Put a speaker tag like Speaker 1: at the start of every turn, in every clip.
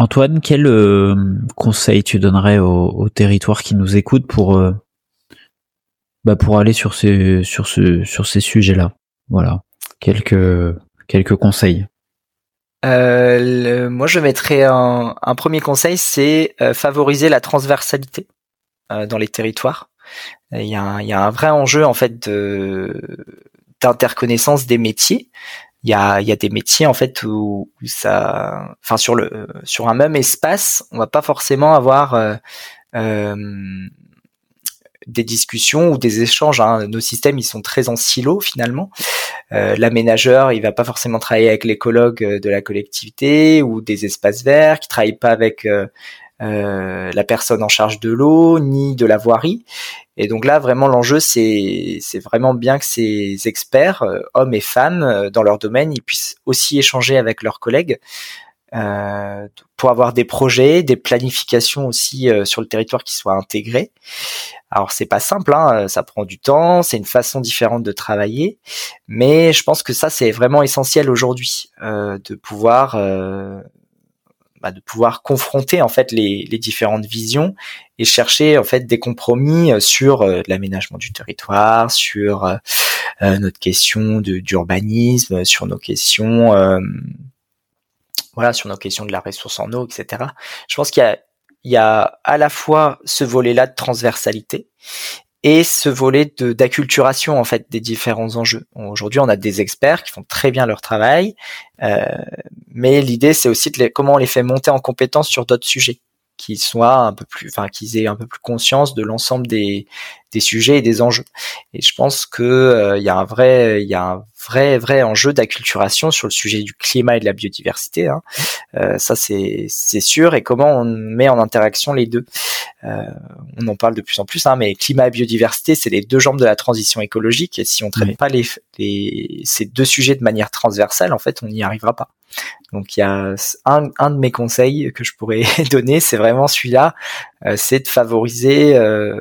Speaker 1: Antoine, quel euh, conseil tu donnerais aux, territoires qui nous écoutent pour euh, bah pour aller sur ces sur sur ces sujets-là? Voilà, quelques quelques conseils.
Speaker 2: Euh, moi, je mettrais un, premier conseil, c'est favoriser la transversalité dans les territoires. Il y, a un, il y a un vrai enjeu en fait de d'interconnaissance des métiers. Il y a, y a des métiers en fait où, où ça, enfin sur le sur un même espace, on va pas forcément avoir euh, euh, des discussions ou des échanges. hein. Nos systèmes, ils sont très en silo finalement. Euh, L'aménageur, il va pas forcément travailler avec l'écologue euh, de la collectivité ou des espaces verts, qui travaille pas avec euh, la personne en charge de l'eau ni de la voirie. Et donc là, vraiment, l'enjeu, c'est vraiment bien que ces experts, euh, hommes et femmes, euh, dans leur domaine, ils puissent aussi échanger avec leurs collègues pour avoir des projets, des planifications aussi sur le territoire qui soient intégrées. Alors c'est pas simple, hein, ça prend du temps, c'est une façon différente de travailler, mais je pense que ça c'est vraiment essentiel aujourd'hui de pouvoir bah, de pouvoir confronter en fait les, les différentes visions et chercher en fait des compromis euh, sur euh, l'aménagement du territoire, sur euh, euh, notre question d'urbanisme, sur nos questions euh, voilà sur nos questions de la ressource en eau, etc. Je pense qu'il y a il y a à la fois ce volet-là de transversalité et ce volet d'acculturation en fait des différents enjeux. Aujourd'hui, on a des experts qui font très bien leur travail, euh, mais l'idée c'est aussi de comment on les fait monter en compétence sur d'autres sujets, qu'ils soient un peu plus, enfin qu'ils aient un peu plus conscience de l'ensemble des des sujets et des enjeux. Et je pense que euh, il y a un vrai, il y a un vrai vrai enjeu d'acculturation sur le sujet du climat et de la biodiversité. Hein. Euh, ça c'est c'est sûr. Et comment on met en interaction les deux. Euh, on en parle de plus en plus, hein, mais climat et biodiversité, c'est les deux jambes de la transition écologique. Et si on traite
Speaker 1: Oui.
Speaker 2: pas les, les ces deux sujets de manière transversale, en fait, on n'y arrivera pas. Donc il y a un, un de mes conseils que je pourrais donner, c'est vraiment celui-là, euh, c'est de favoriser euh,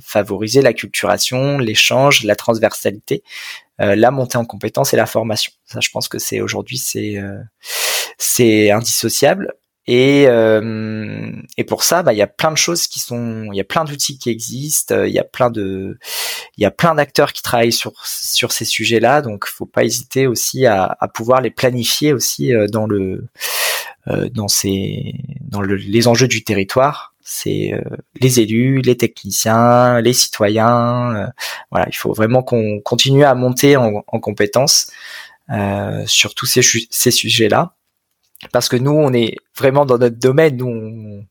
Speaker 2: favoriser l'acculturation, l'échange, la transversalité, euh, la montée en compétences et la formation. Ça, je pense que c'est aujourd'hui c'est euh, c'est indissociable. Et, euh, et pour ça, bah, il y a plein de choses qui sont, il y a plein d'outils qui existent, euh, il y a plein de, il y a plein d'acteurs qui travaillent sur sur ces sujets-là, donc faut pas hésiter aussi à, à pouvoir les planifier aussi euh, dans le, euh, dans ces, dans le, les enjeux du territoire. C'est euh, les élus, les techniciens, les citoyens. euh, voilà, il faut vraiment qu'on continue à monter en, en compétences euh, sur tous ces, ces sujets-là. Parce que nous on est vraiment dans notre domaine nous on,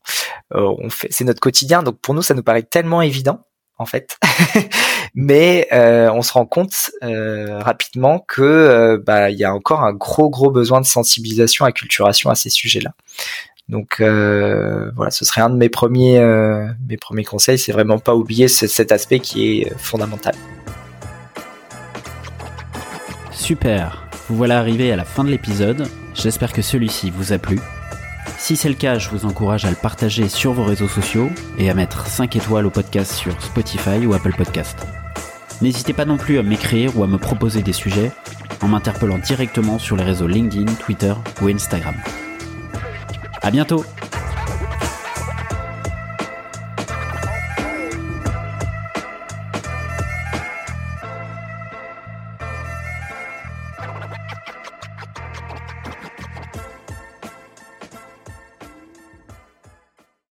Speaker 2: on fait c'est notre quotidien. Donc pour nous ça nous paraît tellement évident en fait. Mais euh, on se rend compte euh, rapidement que bah il y a encore un gros gros besoin de sensibilisation acculturation à ces sujets là donc euh, voilà ce serait un de mes premiers euh, conseils c'est vraiment pas oublier ce- cet aspect qui est fondamental
Speaker 3: Super, vous voilà arrivé à la fin de l'épisode, j'espère que celui-ci vous a plu. Si c'est le cas, je vous encourage à le partager sur vos réseaux sociaux et à mettre 5 étoiles au podcast sur Spotify ou Apple Podcast. N'hésitez pas non plus à m'écrire ou à me proposer des sujets en m'interpellant directement sur les réseaux LinkedIn, Twitter ou Instagram. À bientôt